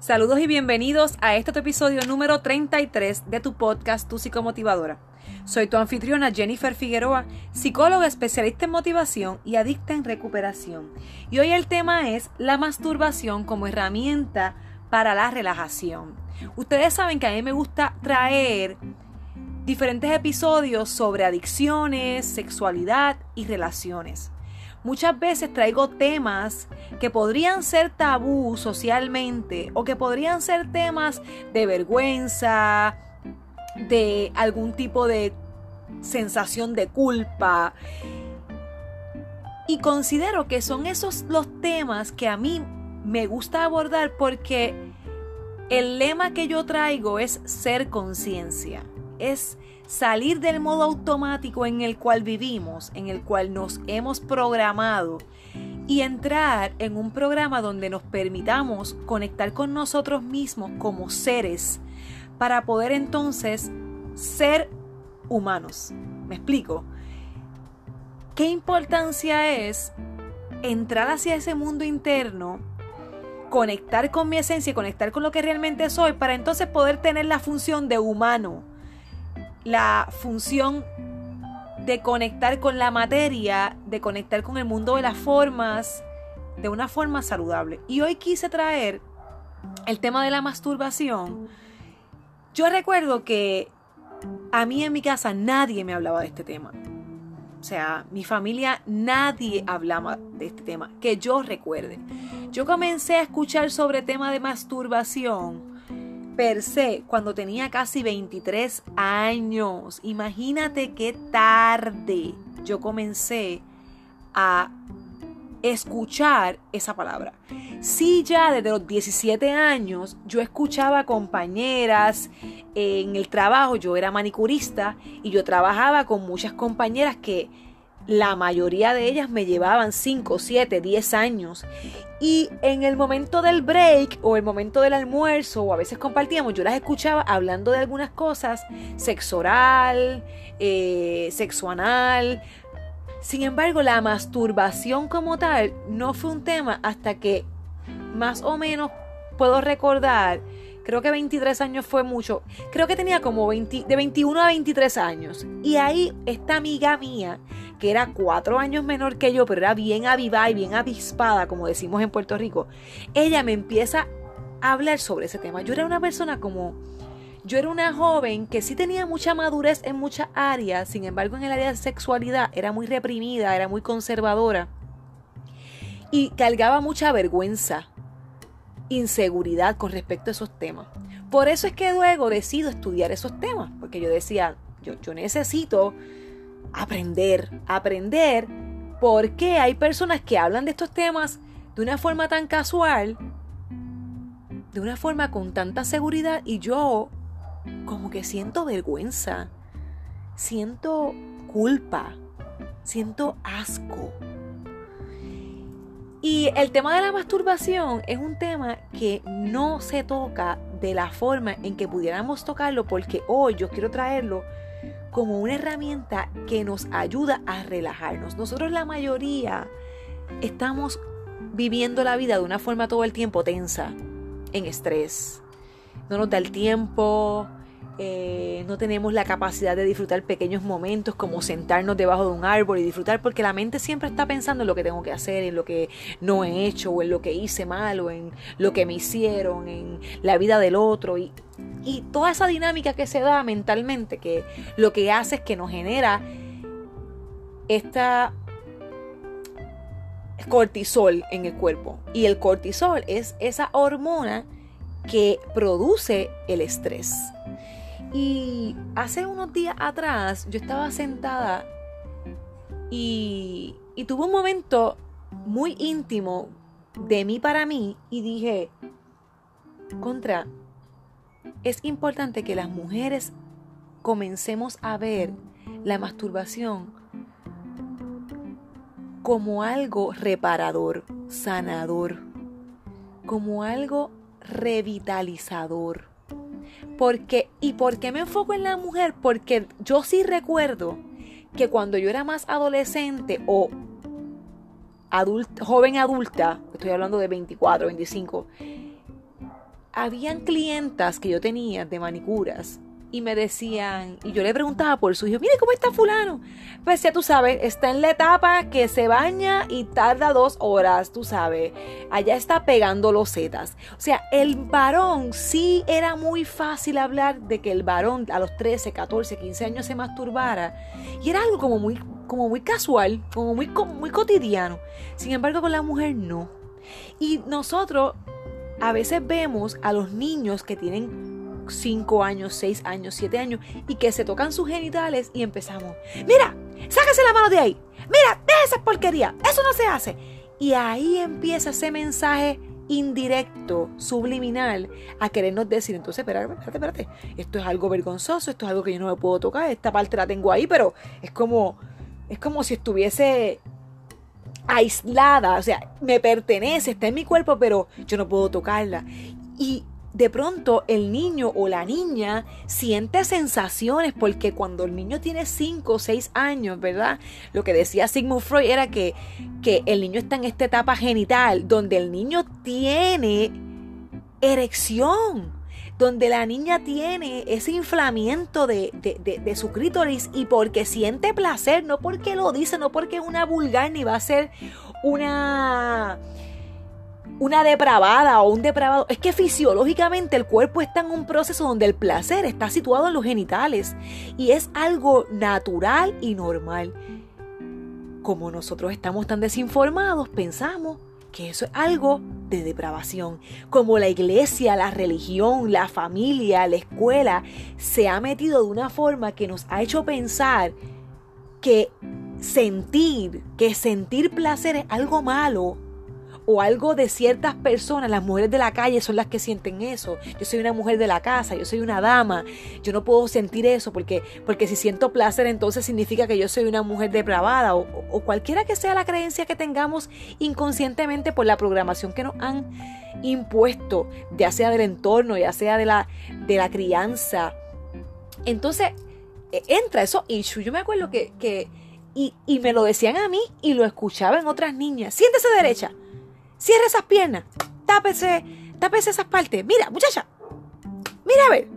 Saludos y bienvenidos a este episodio número 33 de tu podcast Tu Psicomotivadora. Soy tu anfitriona Jennifer Figueroa, psicóloga especialista en motivación y adicta en recuperación. Y hoy el tema es la masturbación como herramienta para la relajación. Ustedes saben que a mí me gusta traer diferentes episodios sobre adicciones, sexualidad y relaciones. Muchas veces traigo temas que podrían ser tabú socialmente o que podrían ser temas de vergüenza, de algún tipo de sensación de culpa. Y considero que son esos los temas que a mí me gusta abordar porque el lema que yo traigo es ser conciencia, es salir del modo automático en el cual vivimos, en el cual nos hemos programado y entrar en un programa donde nos permitamos conectar con nosotros mismos como seres para poder entonces ser humanos. ¿Me explico? ¿Qué importancia es entrar hacia ese mundo interno, conectar con mi esencia y conectar con lo que realmente soy para entonces poder tener la función de humano? La función de conectar con la materia, de conectar con el mundo de las formas, de una forma saludable. Y hoy quise traer el tema de la masturbación. Yo recuerdo que a mí en mi casa nadie me hablaba de este tema. O sea, mi familia nadie hablaba de este tema, que yo recuerde. Yo comencé a escuchar sobre tema de masturbación cuando tenía casi 23 años. Imagínate qué tarde yo comencé a escuchar esa palabra. Sí, ya desde los 17 años yo escuchaba compañeras en el trabajo, yo era manicurista y yo trabajaba con muchas compañeras que la mayoría de ellas me llevaban 5, 7, 10 años y en el momento del break o el momento del almuerzo o a veces compartíamos, yo las escuchaba hablando de algunas cosas, sexo oral, eh, sexo anal. Sin embargo, la masturbación como tal no fue un tema hasta que más o menos puedo recordar, creo que 23 años fue mucho, creo que tenía como 20, de 21 a 23 años. Y ahí esta amiga mía que era cuatro años menor que yo, pero era bien avivada y bien avispada, como decimos en Puerto Rico, ella me empieza a hablar sobre ese tema. Yo era una persona como... Yo era una joven que sí tenía mucha madurez en muchas áreas, sin embargo en el área de sexualidad era muy reprimida, era muy conservadora y cargaba mucha vergüenza, inseguridad con respecto a esos temas. Por eso es que luego decido estudiar esos temas, porque yo decía, yo, yo necesito aprender, aprender por qué hay personas que hablan de estos temas de una forma tan casual, de una forma con tanta seguridad y yo como que siento vergüenza, siento culpa, siento asco. Y el tema de la masturbación es un tema que no se toca de la forma en que pudiéramos tocarlo porque hoy yo quiero traerlo como una herramienta que nos ayuda a relajarnos. Nosotros la mayoría estamos viviendo la vida de una forma todo el tiempo tensa, en estrés. No nos da el tiempo, eh, no tenemos la capacidad de disfrutar pequeños momentos como sentarnos debajo de un árbol y disfrutar porque la mente siempre está pensando en lo que tengo que hacer, en lo que no he hecho o en lo que hice mal o en lo que me hicieron, en la vida del otro y y toda esa dinámica que se da mentalmente, que lo que hace es que nos genera esta cortisol en el cuerpo. Y el cortisol es esa hormona que produce el estrés. Y hace unos días atrás yo estaba sentada y, y tuve un momento muy íntimo de mí para mí y dije, contra, es importante que las mujeres comencemos a ver la masturbación como algo reparador, sanador, como algo revitalizador. Porque, ¿Y por qué me enfoco en la mujer? Porque yo sí recuerdo que cuando yo era más adolescente o joven adulta, estoy hablando de 24, 25, habían clientas que yo tenía de manicuras y me decían, y yo le preguntaba por su hijo, mire cómo está fulano. Pues ya tú sabes, está en la etapa que se baña y tarda dos horas, tú sabes. Allá está pegando los zetas. O sea, el varón sí era muy fácil hablar de que el varón a los 13, 14, 15 años se masturbara. Y era algo como muy, como muy casual, como muy, muy cotidiano. Sin embargo, con la mujer no. Y nosotros a veces vemos a los niños que tienen 5 años, 6 años, 7 años y que se tocan sus genitales y empezamos, mira, sáquese la mano de ahí, mira, deja esa porquería, eso no se hace. Y ahí empieza ese mensaje indirecto, subliminal, a querernos decir, entonces, espérate, espérate, espérate, esto es algo vergonzoso, esto es algo que yo no me puedo tocar, esta parte la tengo ahí, pero es como, es como si estuviese aislada, o sea, me pertenece, está en mi cuerpo, pero yo no puedo tocarla. Y de pronto el niño o la niña siente sensaciones porque cuando el niño tiene 5 o 6 años, ¿verdad? Lo que decía Sigmund Freud era que, que el niño está en esta etapa genital donde el niño tiene erección donde la niña tiene ese inflamiento de, de, de, su clítoris y porque siente placer, no porque lo dice, no porque es una vulgar ni va a ser una una depravada o un depravado. Es que fisiológicamente el cuerpo está en un proceso donde el placer está situado en los genitales y es algo natural y normal. Como nosotros estamos tan desinformados, pensamos que eso es algo de depravación. Como la iglesia, la religión, la familia, la escuela se ha metido de una forma que nos ha hecho pensar que sentir, que sentir placer es algo malo o algo de ciertas personas, las mujeres de la calle son las que sienten eso. Yo soy una mujer de la casa, yo soy una dama, yo no puedo sentir eso porque, porque si siento placer entonces significa que yo soy una mujer depravada o, o cualquiera que sea la creencia que tengamos inconscientemente por la programación que nos han impuesto, ya sea del entorno, ya sea de la, de la crianza. Entonces, e, entra eso issue. Yo me acuerdo que, que y, y, me lo decían a mí y lo escuchaba en otras niñas. Siéntese derecha. Cierra esas piernas. Tápese, tápese esas partes. Mira, muchacha. Mira a ver.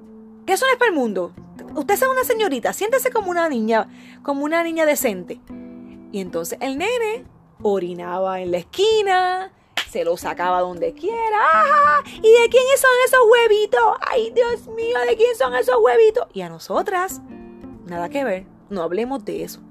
Que eso no es para el mundo. Usted es una señorita. Siéntese como una niña, como una niña decente. Y entonces el nene orinaba en la esquina, se lo sacaba donde quiera. ¿Y de quién son esos huevitos? Ay, Dios mío, ¿de quién son esos huevitos? Y a nosotras, nada que ver. No hablemos de eso.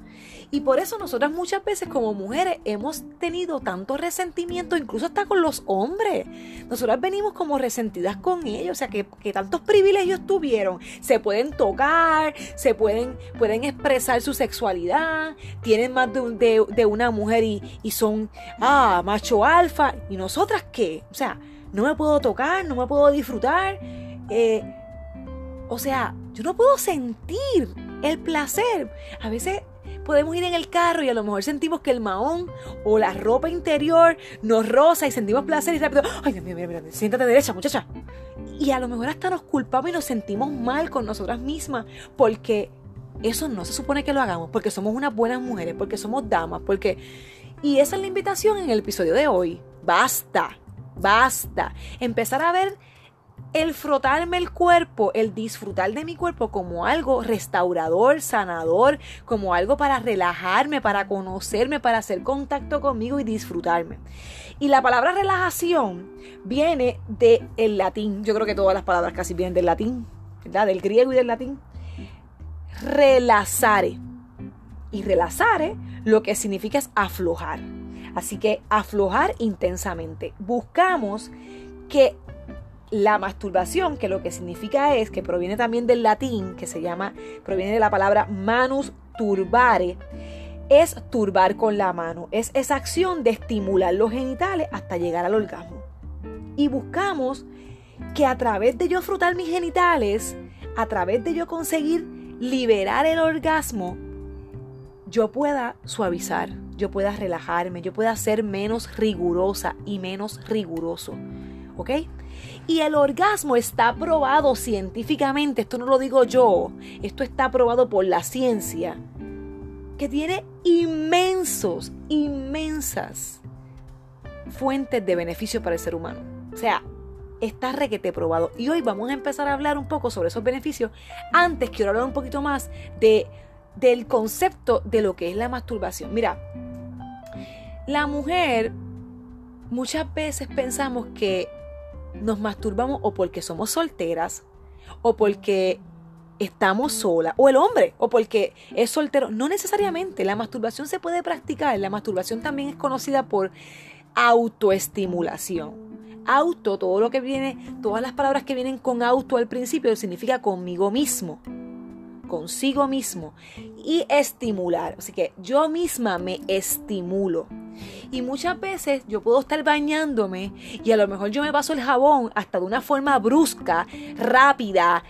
Y por eso nosotras muchas veces como mujeres hemos tenido tanto resentimiento, incluso hasta con los hombres. Nosotras venimos como resentidas con ellos, o sea, que, tantos privilegios tuvieron. Se pueden tocar, se pueden, pueden expresar su sexualidad, tienen más de, de, una mujer y, y son, ah, macho alfa. ¿Y nosotras qué? O sea, no me puedo tocar, no me puedo disfrutar. Eh, o sea, yo no puedo sentir el placer. A veces podemos ir en el carro y a lo mejor sentimos que el mahón o la ropa interior nos roza y sentimos placer y rápido, ay, mío, mira, mira, siéntate derecha, muchacha. Y a lo mejor hasta nos culpamos y nos sentimos mal con nosotras mismas porque eso no se supone que lo hagamos, porque somos unas buenas mujeres, porque somos damas, porque... Y esa es la invitación en el episodio de hoy. Basta, basta. Empezar a ver el frotarme el cuerpo, el disfrutar de mi cuerpo como algo restaurador, sanador, como algo para relajarme, para conocerme, para hacer contacto conmigo y disfrutarme. Y la palabra relajación viene del latín. Yo creo que todas las palabras casi vienen del latín, ¿verdad? Del griego y del latín. Relazare. Y relazare lo que significa es aflojar. Así que aflojar intensamente. Buscamos que la masturbación, que lo que significa es, que proviene también del latín, que se llama, proviene de la palabra manus turbare, es turbar con la mano, es esa acción de estimular los genitales hasta llegar al orgasmo. Y buscamos que a través de yo frutar mis genitales, a través de yo conseguir liberar el orgasmo, yo pueda suavizar, yo pueda relajarme, yo pueda ser menos rigurosa y menos riguroso. ¿Ok? Y el orgasmo está probado científicamente, esto no lo digo yo, esto está probado por la ciencia, que tiene inmensos, inmensas fuentes de beneficio para el ser humano. O sea, está requete probado. Y hoy vamos a empezar a hablar un poco sobre esos beneficios. Antes quiero hablar un poquito más de, del concepto de lo que es la masturbación. Mira, la mujer muchas veces pensamos que nos masturbamos o porque somos solteras o porque estamos solas, o el hombre, o porque es soltero. No necesariamente, la masturbación se puede practicar. La masturbación también es conocida por autoestimulación. Auto, todo lo que viene, todas las palabras que vienen con auto al principio significa conmigo mismo, consigo mismo y estimular. Así que yo misma me estimulo. Y muchas veces yo puedo estar bañándome y a lo mejor yo me paso el jabón hasta de una forma brusca, rápida,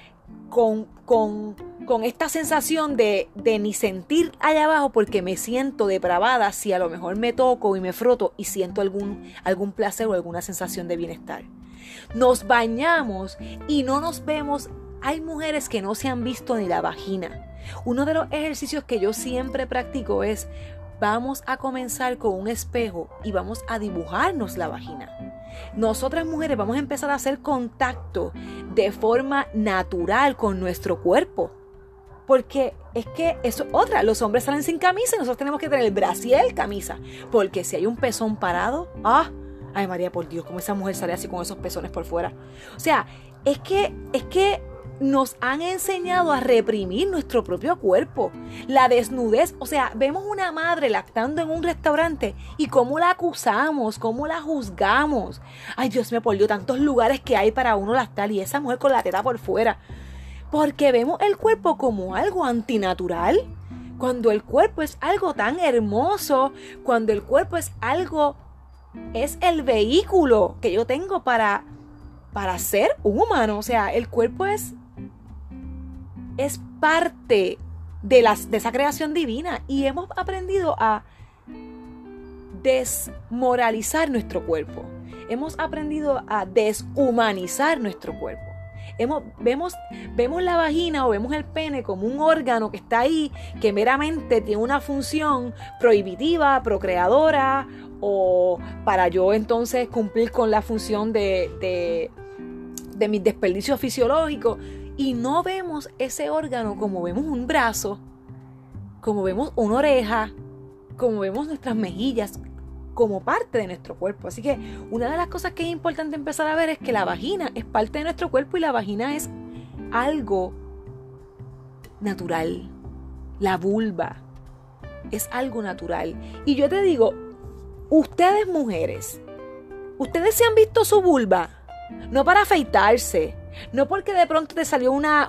con, con, con esta sensación de, de, ni sentir allá abajo porque me siento depravada si a lo mejor me toco y me froto y siento algún, algún placer o alguna sensación de bienestar. Nos bañamos y no nos vemos. Hay mujeres que no se han visto ni la vagina. Uno de los ejercicios que yo siempre practico es vamos a comenzar con un espejo y vamos a dibujarnos la vagina. Nosotras mujeres vamos a empezar a hacer contacto de forma natural con nuestro cuerpo. Porque es que eso otra, los hombres salen sin camisa y nosotros tenemos que tener el brasiel camisa. Porque si hay un pezón parado, ah, ay María por Dios, como esa mujer sale así con esos pezones por fuera. O sea, es que, es que nos han enseñado a reprimir nuestro propio cuerpo. La desnudez, o sea, vemos una madre lactando en un restaurante y cómo la acusamos, cómo la juzgamos. Ay, Dios me Dios, tantos lugares que hay para uno lactar y esa mujer con la teta por fuera. Porque vemos el cuerpo como algo antinatural. Cuando el cuerpo es algo tan hermoso, cuando el cuerpo es algo, es el vehículo que yo tengo para para ser un humano. O sea, el cuerpo es es parte de, las, de esa creación divina y hemos aprendido a desmoralizar nuestro cuerpo. Hemos aprendido a deshumanizar nuestro cuerpo. Hemos, vemos, vemos la vagina o vemos el pene como un órgano que está ahí, que meramente tiene una función prohibitiva, procreadora, o para yo entonces cumplir con la función de, de, de mis desperdicios fisiológicos y no vemos ese órgano como vemos un brazo, como vemos una oreja, como vemos nuestras mejillas, como parte de nuestro cuerpo. Así que una de las cosas que es importante empezar a ver es que la vagina es parte de nuestro cuerpo y la vagina es algo natural. La vulva es algo natural. Y yo te digo, ustedes mujeres, ustedes se han visto su vulva, no para afeitarse, no porque de pronto te salió una,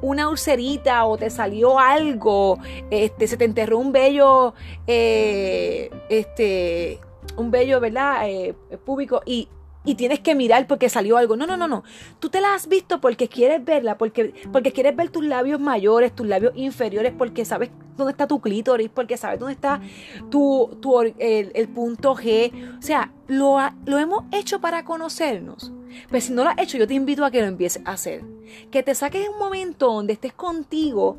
una ulcerita o te salió algo, este, se te enterró un vello, eh, este, un vello, ¿verdad? Eh, público y, y tienes que mirar porque salió algo. No, no, no, no. Tú te la has visto porque quieres verla, porque, porque quieres ver tus labios mayores, tus labios inferiores, porque sabes dónde está tu clítoris, porque sabes dónde está tu, tu el, punto G. O sea, lo, lo hemos hecho para conocernos. Pues si no lo has hecho, yo te invito a que lo empieces a hacer. Que te saques un momento donde estés contigo.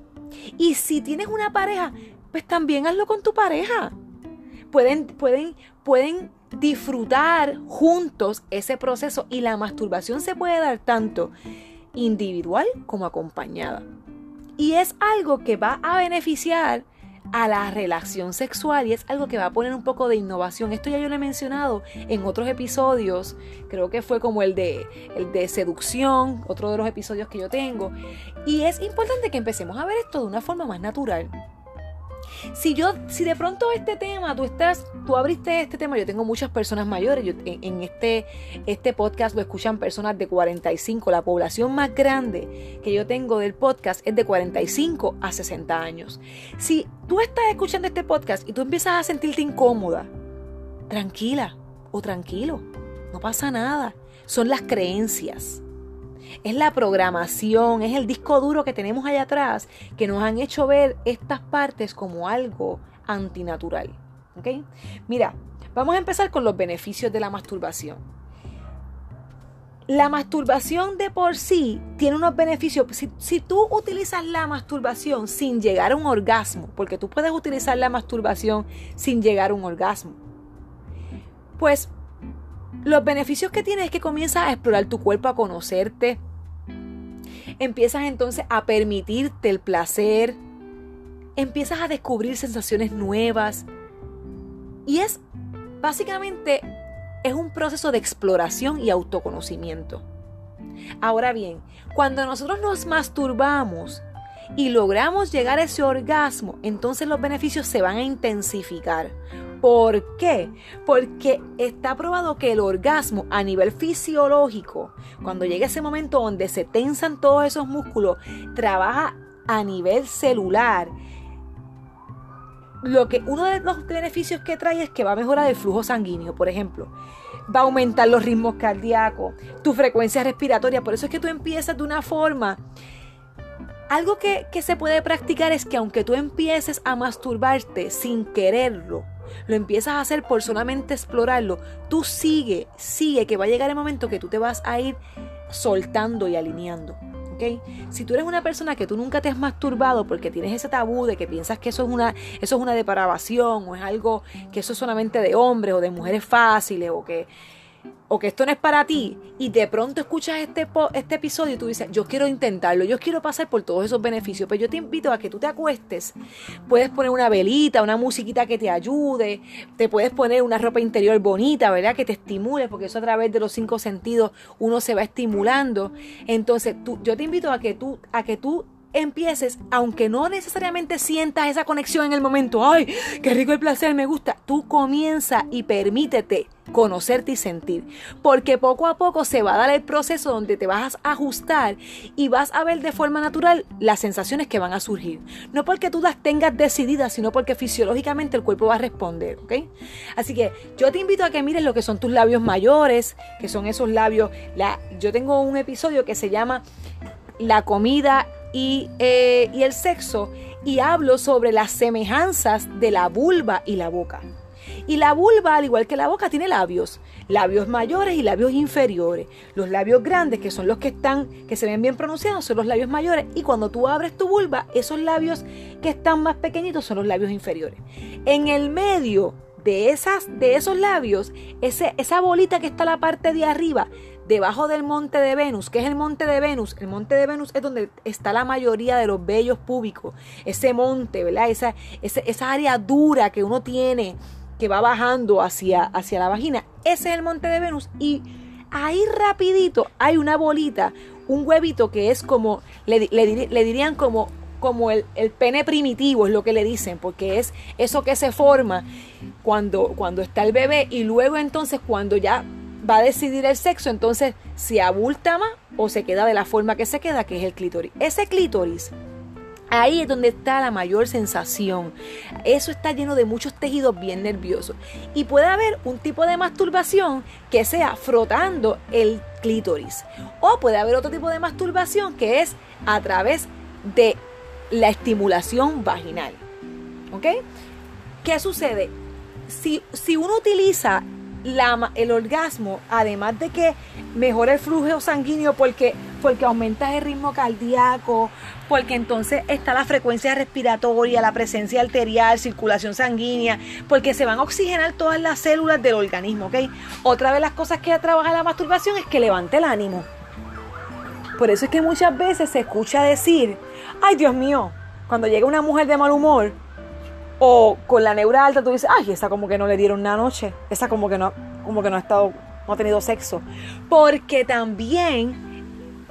Y si tienes una pareja, pues también hazlo con tu pareja. Pueden, pueden, pueden disfrutar juntos ese proceso y la masturbación se puede dar tanto individual como acompañada. Y es algo que va a beneficiar a la relación sexual y es algo que va a poner un poco de innovación. Esto ya yo lo he mencionado en otros episodios, creo que fue como el de, el de seducción, otro de los episodios que yo tengo. Y es importante que empecemos a ver esto de una forma más natural. Si yo, si de pronto este tema, tú estás, tú abriste este tema, yo tengo muchas personas mayores, yo, en, este, este podcast lo escuchan personas de 45, la población más grande que yo tengo del podcast es de 45 a 60 años. Si tú estás escuchando este podcast y tú empiezas a sentirte incómoda, tranquila o tranquilo, no pasa nada, son las creencias es la programación, es el disco duro que tenemos allá atrás que nos han hecho ver estas partes como algo antinatural. ¿Ok? Mira, vamos a empezar con los beneficios de la masturbación. La masturbación de por sí tiene unos beneficios. Si, si, tú utilizas la masturbación sin llegar a un orgasmo, porque tú puedes utilizar la masturbación sin llegar a un orgasmo, pues los beneficios que tienes es que comienzas a explorar tu cuerpo, a conocerte. Empiezas entonces a permitirte el placer. Empiezas a descubrir sensaciones nuevas. Y es básicamente es un proceso de exploración y autoconocimiento. Ahora bien, cuando nosotros nos masturbamos y logramos llegar a ese orgasmo, entonces los beneficios se van a intensificar. ¿Por qué? Porque está probado que el orgasmo a nivel fisiológico, cuando llega ese momento donde se tensan todos esos músculos, trabaja a nivel celular. Lo que uno de los beneficios que trae es que va a mejorar el flujo sanguíneo, por ejemplo va a aumentar los ritmos cardíacos, tu frecuencia respiratoria. Por eso es que tú empiezas de una forma. Algo que, que se puede practicar es que aunque tú empieces a masturbarte sin quererlo, lo empiezas a hacer por solamente explorarlo, tú sigue, sigue, que va a llegar el momento que tú te vas a ir soltando y alineando. Si tú eres una persona que tú nunca te has masturbado porque tienes ese tabú de que piensas que eso es una, eso es una depravación o es algo que eso es solamente de hombres o de mujeres fáciles o que o que esto no es para ti y de pronto escuchas este, este episodio y tú dices, yo quiero intentarlo, yo quiero pasar por todos esos beneficios, pero yo te invito a que tú te acuestes, puedes poner una velita, una musiquita que te ayude, te puedes poner una ropa interior bonita, ¿verdad? Que te estimule, porque eso a través de los cinco sentidos uno se va estimulando. Entonces, tú, yo te invito a que tú, a que tú empieces, aunque no necesariamente sientas esa conexión en el momento, ay, qué rico el placer, me gusta, tú comienza y permítete conocerte y sentir, porque poco a poco se va a dar el proceso donde te vas a ajustar y vas a ver de forma natural las sensaciones que van a surgir, no porque tú las tengas decididas, sino porque fisiológicamente el cuerpo va a responder, ¿ok? Así que yo te invito a que mires lo que son tus labios mayores, que son esos labios, la, yo tengo un episodio que se llama la comida eh, y, el sexo y hablo sobre las semejanzas de la vulva y la boca. Y la vulva, al igual que la boca, tiene labios, labios mayores y labios inferiores. Los labios grandes, que son los que están, que se ven bien pronunciados, son los labios mayores. Y cuando tú abres tu vulva, esos labios que están más pequeñitos son los labios inferiores. En el medio de, esas, de esos labios, ese, esa bolita que está a la parte de arriba, debajo del monte de Venus. ¿Qué es el monte de Venus? El monte de Venus es donde está la mayoría de los vellos públicos. Ese monte, ¿verdad? Esa, esa, área dura que uno tiene que va bajando hacia, hacia la vagina. Ese es el monte de Venus. Y ahí rapidito hay una bolita, un huevito que es como, le, dirían como como el, el, pene primitivo, es lo que le dicen, porque es eso que se forma cuando, cuando está el bebé y luego entonces cuando ya va a decidir el sexo, entonces si abulta más o se queda de la forma que se queda, que es el clítoris. Ese clítoris, ahí es donde está la mayor sensación. Eso está lleno de muchos tejidos bien nerviosos. Y puede haber un tipo de masturbación que sea frotando el clítoris. O puede haber otro tipo de masturbación que es a través de la estimulación vaginal. ¿Ok? ¿Qué sucede? Si, si uno utiliza el orgasmo, además de que mejora el flujo sanguíneo porque, porque aumenta el ritmo cardíaco, porque entonces está la frecuencia respiratoria, la presencia arterial, circulación sanguínea, porque se van a oxigenar todas las células del organismo, ¿ok? Otra de las cosas que trabaja la masturbación es que levante el ánimo. Por eso es que muchas veces se escucha decir, ay Dios mío, cuando llega una mujer de mal humor, o con la neura alta tú dices, ay, esa como que no le dieron una noche. Esa como que no, como que no ha estado, no ha tenido sexo. Porque también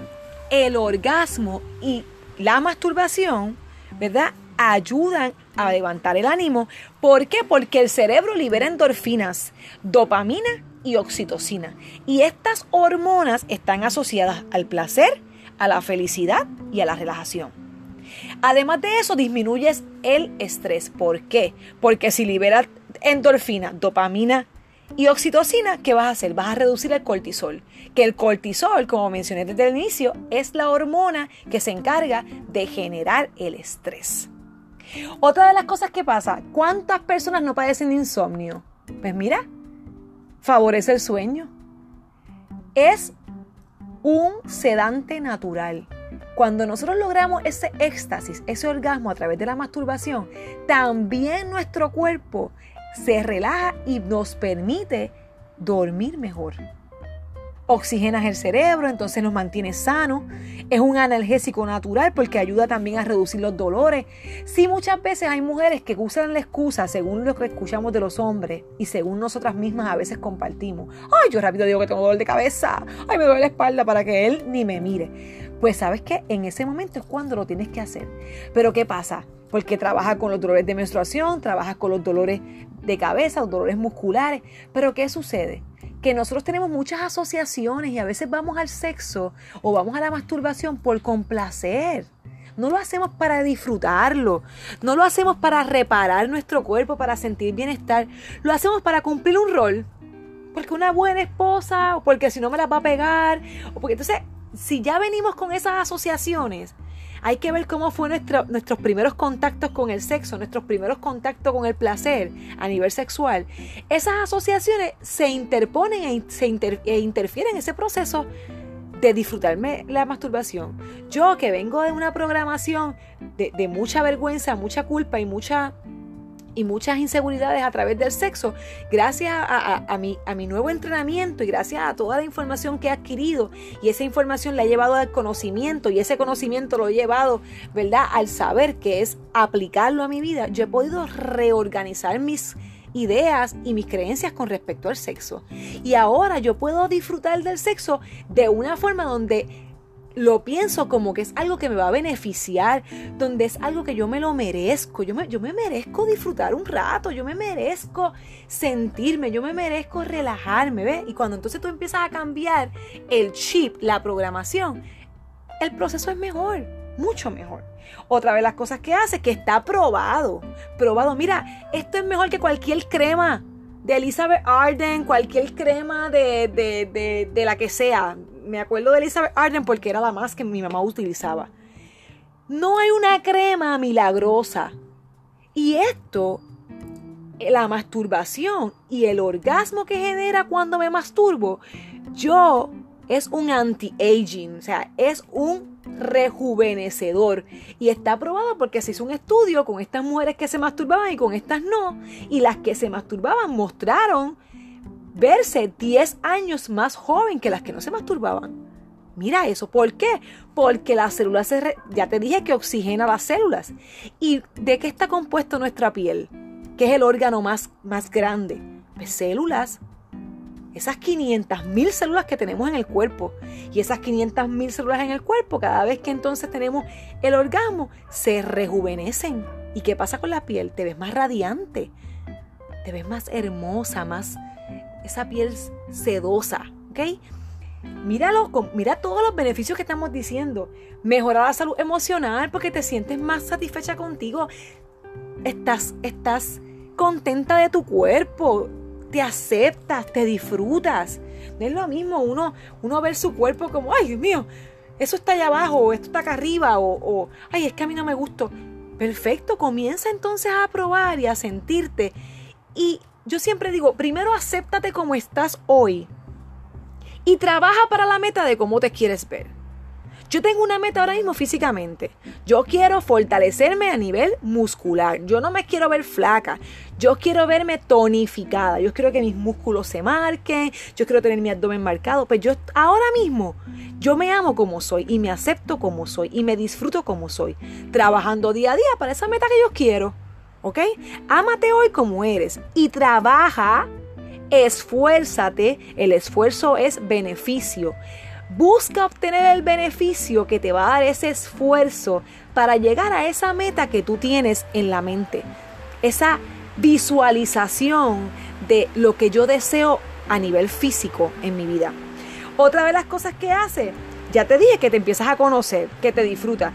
el orgasmo y la masturbación, ¿verdad? Ayudan a levantar el ánimo. ¿Por qué? Porque el cerebro libera endorfinas, dopamina y oxitocina. Y estas hormonas están asociadas al placer, a la felicidad y a la relajación. Además de eso, disminuyes el estrés. ¿Por qué? Porque si liberas endorfina, dopamina y oxitocina, ¿qué vas a hacer? Vas a reducir el cortisol. Que el cortisol, como mencioné desde el inicio, es la hormona que se encarga de generar el estrés. Otra de las cosas que pasa, ¿cuántas personas no padecen de insomnio? Pues mira, favorece el sueño. Es un sedante natural. Cuando nosotros logramos ese éxtasis, ese orgasmo a través de la masturbación, también nuestro cuerpo se relaja y nos permite dormir mejor oxigenas el cerebro, entonces nos mantiene sano. Es un analgésico natural porque ayuda también a reducir los dolores. Sí, muchas veces hay mujeres que usan la excusa, según lo que escuchamos de los hombres y según nosotras mismas a veces compartimos. Ay, yo rápido digo que tengo dolor de cabeza. Ay, me duele la espalda para que él ni me mire. Pues sabes que en ese momento es cuando lo tienes que hacer. Pero ¿qué pasa? Porque trabaja con los dolores de menstruación, trabaja con los dolores de cabeza, los dolores musculares. Pero ¿qué sucede? que nosotros tenemos muchas asociaciones y a veces vamos al sexo o vamos a la masturbación por complacer. No lo hacemos para disfrutarlo, no lo hacemos para reparar nuestro cuerpo, para sentir bienestar, lo hacemos para cumplir un rol. Porque una buena esposa, o porque si no me la va a pegar, o porque entonces, si ya venimos con esas asociaciones, hay que ver cómo fue nuestros primeros contactos con el sexo, nuestros primeros contactos con el placer a nivel sexual. Esas asociaciones se interponen e, se e interfieren en ese proceso de disfrutarme la masturbación. Yo que vengo de una programación de mucha vergüenza, mucha culpa y mucha y muchas inseguridades a través del sexo, gracias a, mi, a mi nuevo entrenamiento y gracias a toda la información que he adquirido y esa información la he llevado al conocimiento y ese conocimiento lo he llevado, ¿verdad?, al saber que es aplicarlo a mi vida, yo he podido reorganizar mis ideas y mis creencias con respecto al sexo. Y ahora yo puedo disfrutar del sexo de una forma donde lo pienso como que es algo que me va a beneficiar, donde es algo que yo me lo merezco, yo me, yo me merezco disfrutar un rato, yo me merezco sentirme, yo me merezco relajarme, ¿ves? Y cuando entonces tú empiezas a cambiar el chip, la programación, el proceso es mejor, mucho mejor. Otra vez las cosas que hace, que está probado, probado, mira, esto es mejor que cualquier crema de Elizabeth Arden, cualquier crema de, de, de la que sea, me acuerdo de Elizabeth Arden porque era la más que mi mamá utilizaba. No hay una crema milagrosa. Y esto, la masturbación y el orgasmo que genera cuando me masturbo, yo es un anti-aging, o sea, es un rejuvenecedor. Y está probado porque se hizo un estudio con estas mujeres que se masturbaban y con estas no. Y las que se masturbaban mostraron verse 10 años más joven que las que no se masturbaban. Mira eso, ¿por qué? Porque las células, se ya te dije que oxigena las células. ¿Y de qué está compuesto nuestra piel? ¿Qué es el órgano más, más grande? Pues células. Esas 500 mil células que tenemos en el cuerpo. Y esas 500 mil células en el cuerpo, cada vez que entonces tenemos el orgasmo, se rejuvenecen. ¿Y qué pasa con la piel? Te ves más radiante. Te ves más hermosa, más, esa piel sedosa, ¿ok? Míralo, mira todos los beneficios que estamos diciendo. Mejorar la salud emocional porque te sientes más satisfecha contigo. Estás, estás contenta de tu cuerpo. Te aceptas, te disfrutas. No es lo mismo uno, uno ver su cuerpo como, ay Dios mío, eso está allá abajo, o esto está acá arriba, o, o ay, es que a mí no me gustó. Perfecto, comienza entonces a probar y a sentirte. Y yo siempre digo, primero acéptate como estás hoy y trabaja para la meta de cómo te quieres ver. Yo tengo una meta ahora mismo físicamente. Yo quiero fortalecerme a nivel muscular. Yo no me quiero ver flaca. Yo quiero verme tonificada. Yo quiero que mis músculos se marquen. Yo quiero tener mi abdomen marcado. Pues yo ahora mismo, yo me amo como soy y me acepto como soy y me disfruto como soy. Trabajando día a día para esa meta que yo quiero. ¿Ok? Ámate hoy como eres y trabaja, esfuérzate, el esfuerzo es beneficio. Busca obtener el beneficio que te va a dar ese esfuerzo para llegar a esa meta que tú tienes en la mente. Esa visualización de lo que yo deseo a nivel físico en mi vida. Otra de las cosas que hace, ya te dije que te empiezas a conocer, que te disfruta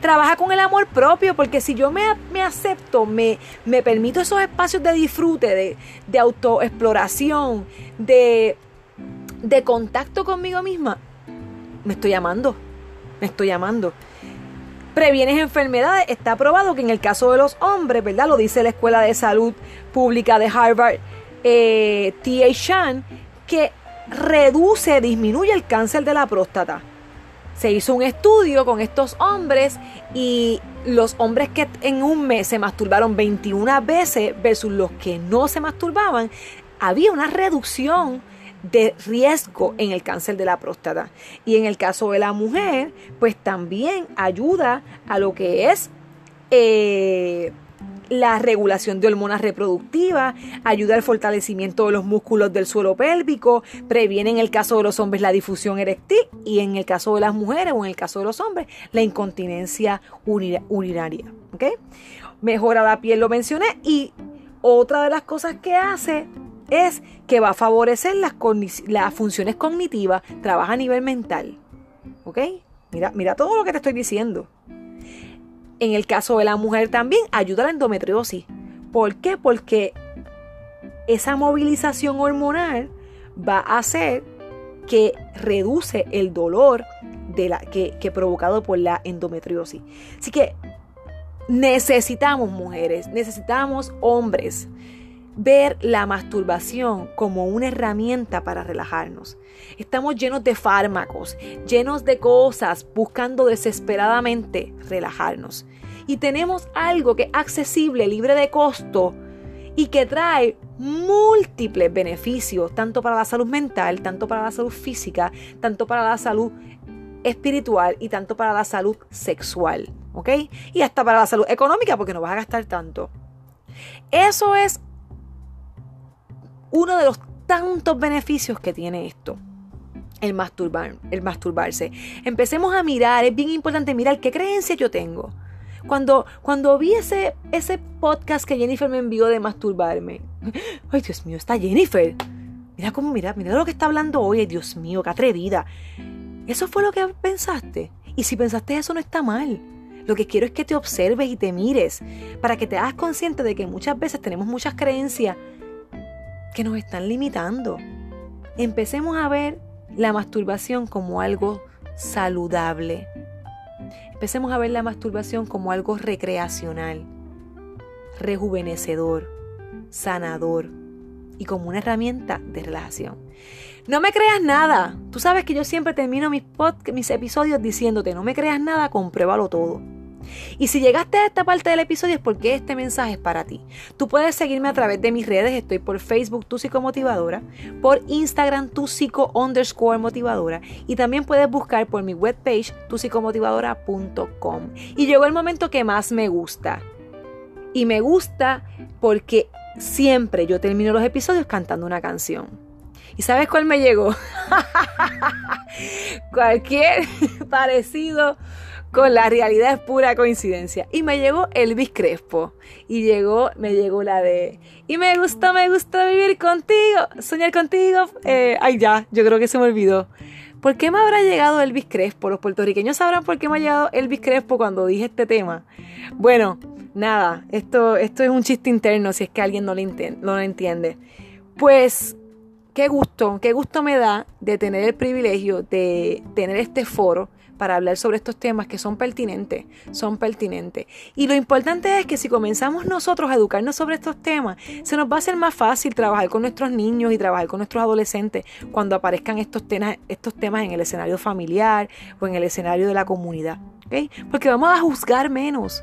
trabaja con el amor propio, porque si yo me, me acepto, me, me, permito esos espacios de disfrute, de, de autoexploración, de, de contacto conmigo misma, me estoy amando, me estoy amando. Previenes enfermedades, está probado que en el caso de los hombres, ¿verdad? Lo dice la Escuela de Salud Pública de Harvard, eh, T.A. Shan, que reduce, disminuye el cáncer de la próstata se hizo un estudio con estos hombres y los hombres que en un mes se masturbaron 21 veces versus los que no se masturbaban, había una reducción de riesgo en el cáncer de la próstata. Y en el caso de la mujer, pues también ayuda a lo que es eh, la regulación de hormonas reproductivas, ayuda al fortalecimiento de los músculos del suelo pélvico, previene en el caso de los hombres la difusión eréctil y en el caso de las mujeres o en el caso de los hombres la incontinencia urinaria. Mejora la piel, lo mencioné, y otra de las cosas que hace es que va a favorecer las, las funciones cognitivas, trabaja a nivel mental. ¿Ok? Mira, mira todo lo que te estoy diciendo. En el caso de la mujer también ayuda a la endometriosis. ¿Por qué? Porque esa movilización hormonal va a hacer que reduce el dolor que, que provocado por la endometriosis. Así que necesitamos mujeres, necesitamos hombres ver la masturbación como una herramienta para relajarnos. Estamos llenos de fármacos, llenos de cosas, buscando desesperadamente relajarnos. Y tenemos algo que es accesible, libre de costo y que trae múltiples beneficios, tanto para la salud mental, tanto para la salud física, tanto para la salud espiritual y tanto para la salud sexual, ¿ok? Y hasta para la salud económica porque no vas a gastar tanto. Eso es uno de los tantos beneficios que tiene esto. El, masturbar, el masturbarse. Empecemos a mirar, es bien importante mirar qué creencias yo tengo. Cuando, cuando vi ese, ese podcast que Jennifer me envió de masturbarme, ay Dios mío, está Jennifer. Mira cómo, mira, mira lo que está hablando hoy, Dios mío, qué atrevida. Eso fue lo que pensaste. Y si pensaste eso no está mal. Lo que quiero es que te observes y te mires para que te hagas consciente de que muchas veces tenemos muchas creencias que nos están limitando. Empecemos a ver la masturbación como algo saludable. Empecemos a ver la masturbación como algo recreacional, rejuvenecedor, sanador y como una herramienta de relajación. No me creas nada. Tú sabes que yo siempre termino mis, mis episodios diciéndote, no me creas nada, compruébalo todo. Y si llegaste a esta parte del episodio es porque este mensaje es para ti. Tú puedes seguirme a través de mis redes, estoy por Facebook Tu Psicomotivadora, por Instagram Tu y también puedes buscar por mi webpage tusicomotivadora.com. Y llegó el momento que más me gusta. Y me gusta porque siempre yo termino los episodios cantando una canción. ¿Y sabes cuál me llegó? Cualquier parecido con la realidad es pura coincidencia. Y me llegó Elvis Crespo. Y llegó, me llegó la de. Y me gustó, me gustó vivir contigo, soñar contigo. Eh, ay, ya, yo creo que se me olvidó. ¿Por qué me habrá llegado Elvis Crespo? Los puertorriqueños sabrán por qué me ha llegado Elvis Crespo cuando dije este tema. Bueno, nada, esto, esto es un chiste interno si es que alguien no no lo entiende. Pues qué gusto, qué gusto me da de tener el privilegio de tener este foro para hablar sobre estos temas que son pertinentes, son pertinentes. Y lo importante es que si comenzamos nosotros a educarnos sobre estos temas, se nos va a hacer más fácil trabajar con nuestros niños y trabajar con nuestros adolescentes cuando aparezcan estos, temas, en el escenario familiar o en el escenario de la comunidad. Porque vamos a juzgar menos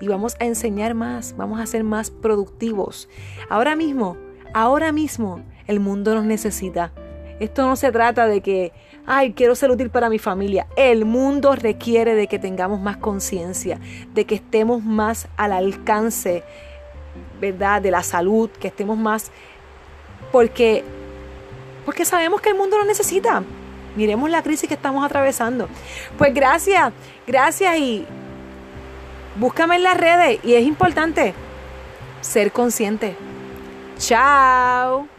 y vamos a enseñar más, vamos a ser más productivos. Ahora mismo, ahora mismo, el mundo nos necesita. Esto no se trata de que ay, quiero ser útil para mi familia. El mundo requiere de que tengamos más conciencia, de que estemos más al alcance, ¿verdad? De la salud, que estemos más, porque, porque sabemos que el mundo lo necesita. Miremos la crisis que estamos atravesando. Pues gracias, gracias y búscame en las redes y es importante ser consciente. Chao.